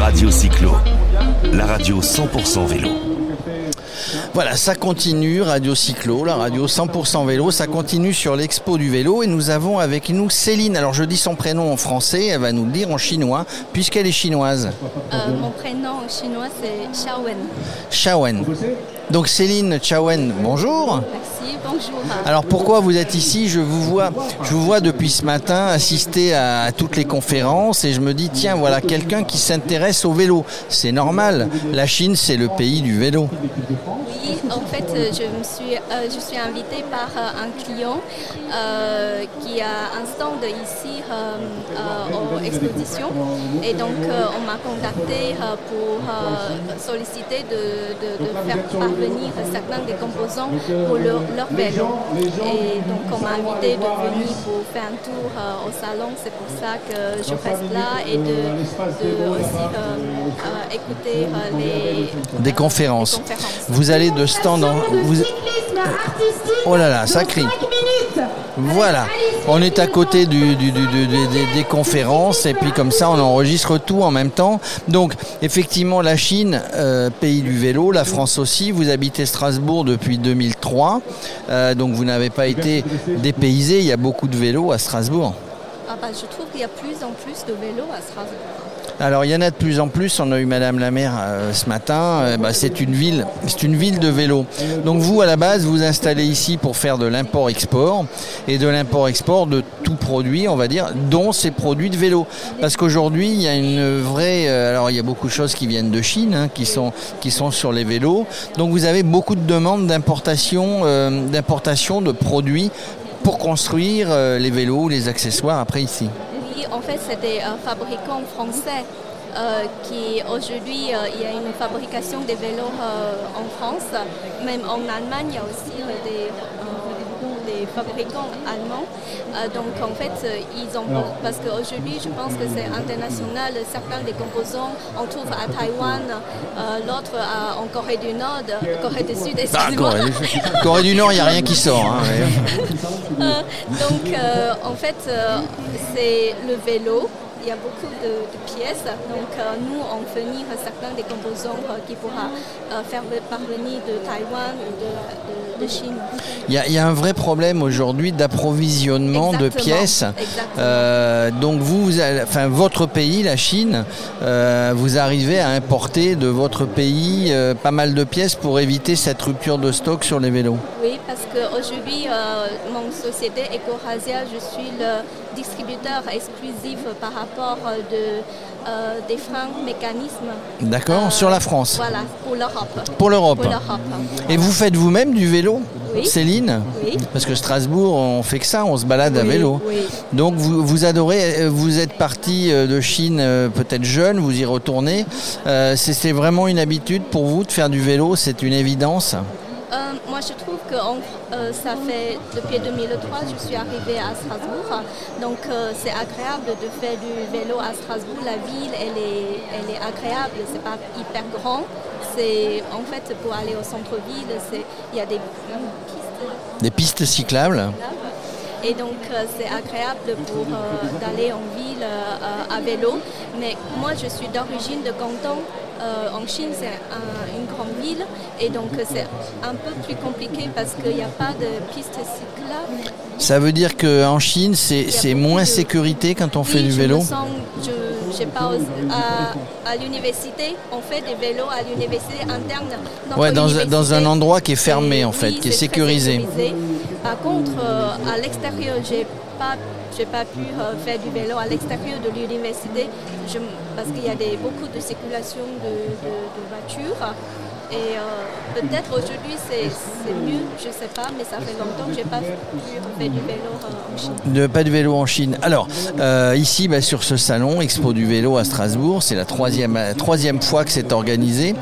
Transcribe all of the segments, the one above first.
Radio Cyclo, la radio 100% vélo. Voilà, ça continue, Radio Cyclo, la radio 100% vélo, ça continue sur l'expo du vélo et nous avons avec nous Céline. Alors je dis son prénom en français, elle va nous le dire en chinois, puisqu'elle est chinoise. Euh, mon prénom en chinois c'est Xiaowen. Shawen. Donc Céline Chawen, bonjour. Merci, bonjour. Alors pourquoi vous êtes ici? Je vous vois, je vous vois depuis ce matin assister à, toutes les conférences et je me dis tiens voilà quelqu'un qui s'intéresse au vélo. C'est normal. La Chine c'est le pays du vélo. Oui, en fait je me suis, euh, je suis invitée par euh, un client euh, qui a un stand ici aux expositions et donc on m'a contacté pour solliciter de, de, de faire venir certains des composants pour leur, Et donc on m'a invité de venir pour faire un tour euh, au salon. C'est pour ça que je reste là et de, aussi euh, euh, écouter les des conférences. Vous allez de stand en... Vous... Oh là là, ça crie. Voilà, on est à côté du, des, conférences et puis comme ça on enregistre tout en même temps. Donc effectivement la Chine, euh, pays du vélo, la France aussi, vous habitez Strasbourg depuis 2003, euh, donc vous n'avez pas été dépaysé, il y a beaucoup de vélos à Strasbourg. Ah bah, je trouve qu'il y a plus en plus de vélos à Strasbourg. Alors il y en a de plus en plus. On a eu Madame la maire euh, ce matin. Euh, bah, c'est une ville, c'est une ville de vélo. Donc vous à la base vous installez ici pour faire de l'import-export et de l'import-export de tout produit, on va dire, dont ces produits de vélo. Parce qu'aujourd'hui il y a une vraie, euh, alors il y a beaucoup de choses qui viennent de Chine, hein, qui sont sur les vélos. Donc vous avez beaucoup de demandes d'importation, d'importation de produits pour construire les vélos, les accessoires après ici en fait, c'est des euh, fabricants français euh, qui aujourd'hui, euh, il y a une fabrication des vélos en France. Même en Allemagne, il y a aussi des, fabricants allemands. donc en fait, ils ont parce qu'aujourd'hui, je pense que c'est international. Certains des composants, on trouve à Taïwan, l'autre en Corée du Nord, Corée du Sud. Ah, Corée, du Nord, il n'y a rien qui sort. Hein, donc en fait, c'est le vélo il y a beaucoup de, pièces. Donc euh, nous, on fournit certains des composants euh, qui pourra euh, faire parvenir de Taïwan ou de, Chine. Il y, a, un vrai problème aujourd'hui d'approvisionnement de pièces. donc vous, enfin votre pays, la Chine, vous arrivez à importer de votre pays pas mal de pièces pour éviter cette rupture de stock sur les vélos. Oui, parce qu'aujourd'hui, mon société EcoRasia, je suis le distributeur exclusif par rapport euh, de, euh, des freins mécanismes. D'accord, sur la France Voilà, pour l'Europe. Pour l'Europe. Et vous faites vous-même du vélo oui. Céline oui. Parce que Strasbourg, on fait que ça, on se balade à vélo. Donc vous, vous adorez, vous êtes parti de Chine peut-être jeune, vous y retournez. c'est vraiment une habitude pour vous de faire du vélo, c'est une évidence? Je trouve que euh, ça fait depuis 2003, je suis arrivée à Strasbourg. Donc, euh, c'est agréable de faire du vélo à Strasbourg. La ville, elle est, elle est agréable. C'est pas hyper grand. C'est en fait pour aller au centre-ville, il y a des pistes. Des pistes cyclables. Et donc euh, c'est agréable pour d'aller en ville à vélo. Mais moi je suis d'origine de Canton euh, en Chine, c'est une grande ville et donc c'est un peu plus compliqué parce qu'il n'y a pas de piste cyclable. Ça veut dire qu'en Chine, c'est moins sécurité quand on fait du vélo je, pas, à, l'université, on fait des vélos à l'université interne. Ouais, dans, dans, un endroit qui est fermé en fait, qui est, sécurisé. Par contre, euh, à l'extérieur, j'ai pas j'ai pas pu euh, faire du vélo à l'extérieur de l'université parce qu'il y a beaucoup de circulation de voitures. Et euh, peut-être aujourd'hui c'est mieux, je ne sais pas, mais ça fait longtemps que je n'ai pas fait du vélo euh, en Chine. pas de vélo en Chine. Alors, euh, ici, bah, sur ce salon, Expo du vélo à Strasbourg, c'est la troisième, troisième fois que c'est organisé.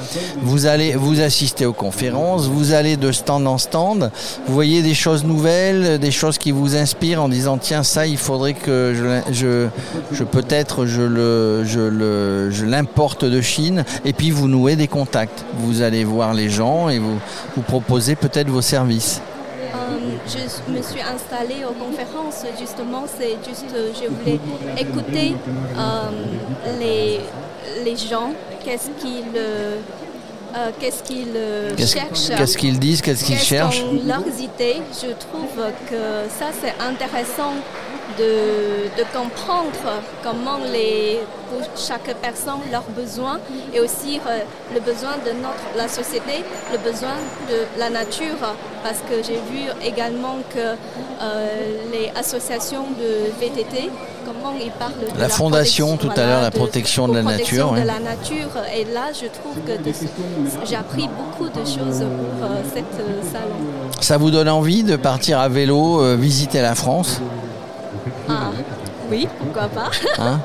Vous allez vous assister aux conférences, vous allez de stand en stand, vous voyez des choses nouvelles, des choses qui vous inspirent en disant tiens, ça, il faudrait que je, peut-être je le, je le, je l'importe de Chine, et puis vous nouez des contacts. Voir les gens et vous, vous proposez peut-être vos services euh, je me suis installée aux conférences, justement, c'est juste, je voulais écouter euh, les, les gens, qu'est-ce qu'ils euh, euh, qu'est-ce qu'ils euh, Qu'est-ce cherchent. qu'est-ce qu'ils disent, qu'est-ce qu'ils cherchent? leurs idées? Je trouve que ça, c'est intéressant de, de comprendre comment les, pour chaque personne leurs besoins et aussi euh, le besoin de notre, la société, le besoin de la nature. Parce que j'ai vu également que euh, les associations de VTT, comment ils parlent de La fondation, protection, tout à l'heure, la de- protection de la protection nature, de oui. la nature. Et là, je trouve que j'ai appris beaucoup de choses pour euh, cette salon. Ça vous donne envie de partir à vélo, visiter la France? Ah, oui, pourquoi pas. hein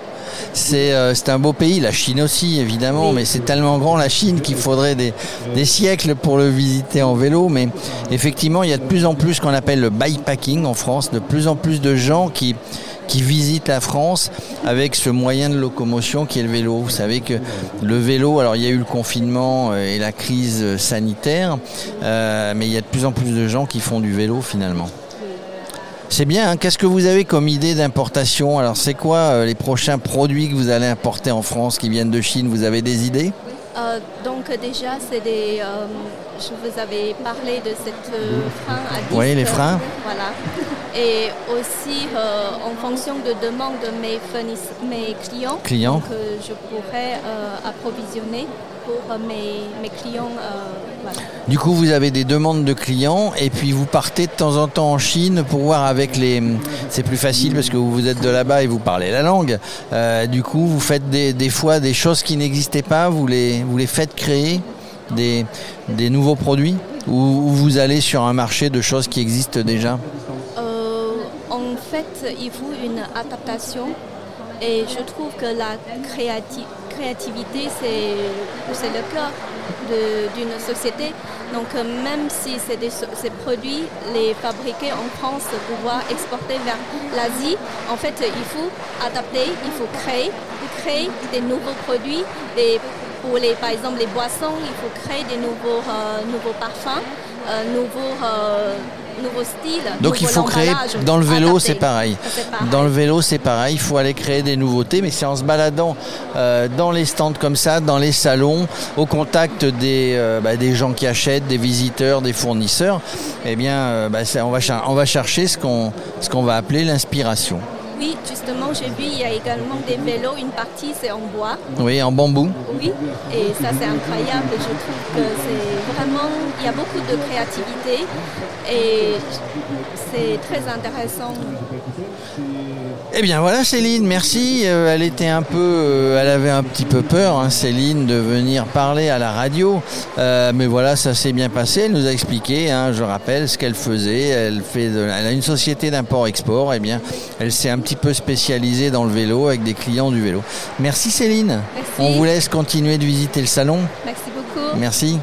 c'est euh, c'est un beau pays, la Chine aussi évidemment, Oui. mais c'est tellement grand la Chine qu'il faudrait des, des siècles pour le visiter en vélo. Mais effectivement, il y a de plus en plus ce qu'on appelle le bikepacking en France, de plus en plus de gens qui, qui visitent la France avec ce moyen de locomotion qui est le vélo. Vous savez que le vélo, alors il y a eu le confinement euh, et la crise euh, sanitaire, euh, mais il y a de plus en plus de gens qui font du vélo finalement. C'est bien, hein. qu'est-ce que vous avez comme idée d'importation? Alors c'est quoi euh, les prochains produits que vous allez importer en France qui viennent de Chine? Vous avez des idées? Euh, donc déjà, c'est des. euh, je vous avais parlé de cette euh, frein à disque. Oui, les freins. Voilà. Et aussi, euh, en fonction de demande de mes, clients, euh, je pourrais approvisionner pour mes, mes clients. voilà. Du coup, vous avez des demandes de clients et puis vous partez de temps en temps en Chine pour voir avec les... C'est plus facile parce que vous êtes de là-bas et vous parlez la langue. Du coup, vous faites des, des fois des choses qui n'existaient pas, vous les, vous les faites créer, des, des nouveaux produits ou, ou vous allez sur un marché de choses qui existent déjà Euh, en fait, il faut une adaptation et je trouve que la créati- créativité, c'est le cœur d'une société. Donc euh, même si ces produits, les fabriqués en France, pouvoir exporter vers l'Asie, en fait, il faut adapter, il faut créer, créer des nouveaux produits, des, pour les, par exemple les boissons, il faut créer des nouveaux, euh, nouveaux parfums, euh, nouveaux, euh, nouveaux styles. Donc il faut créer dans le vélo, adapter. c'est pareil. Dans le vélo, c'est pareil. Il faut aller créer des nouveautés, mais c'est en se baladant dans les stands comme ça, dans les salons, au contact des, bah, des gens qui achètent, des visiteurs, des fournisseurs. Eh bien, bah, on, va on va chercher ce qu'on ce qu'on va appeler l'inspiration. Oui, justement, j'ai vu, il y a également des vélos, une partie c'est en bois. Oui, en bambou. Oui, et ça c'est incroyable. Je trouve que c'est vraiment, il y a beaucoup de créativité et c'est très intéressant. Eh bien voilà Céline, merci. Euh, elle était un peu, euh, elle avait un petit peu peur, hein, Céline, de venir parler à la radio. Euh, mais voilà, ça s'est bien passé. Elle nous a expliqué, hein, je rappelle, ce qu'elle faisait. Elle fait, de- elle a une société d'import-export. Eh bien, elle s'est un petit peu spécialisée dans le vélo avec des clients du vélo. Merci Céline. Merci. On vous laisse continuer de visiter le salon. Merci beaucoup. Merci.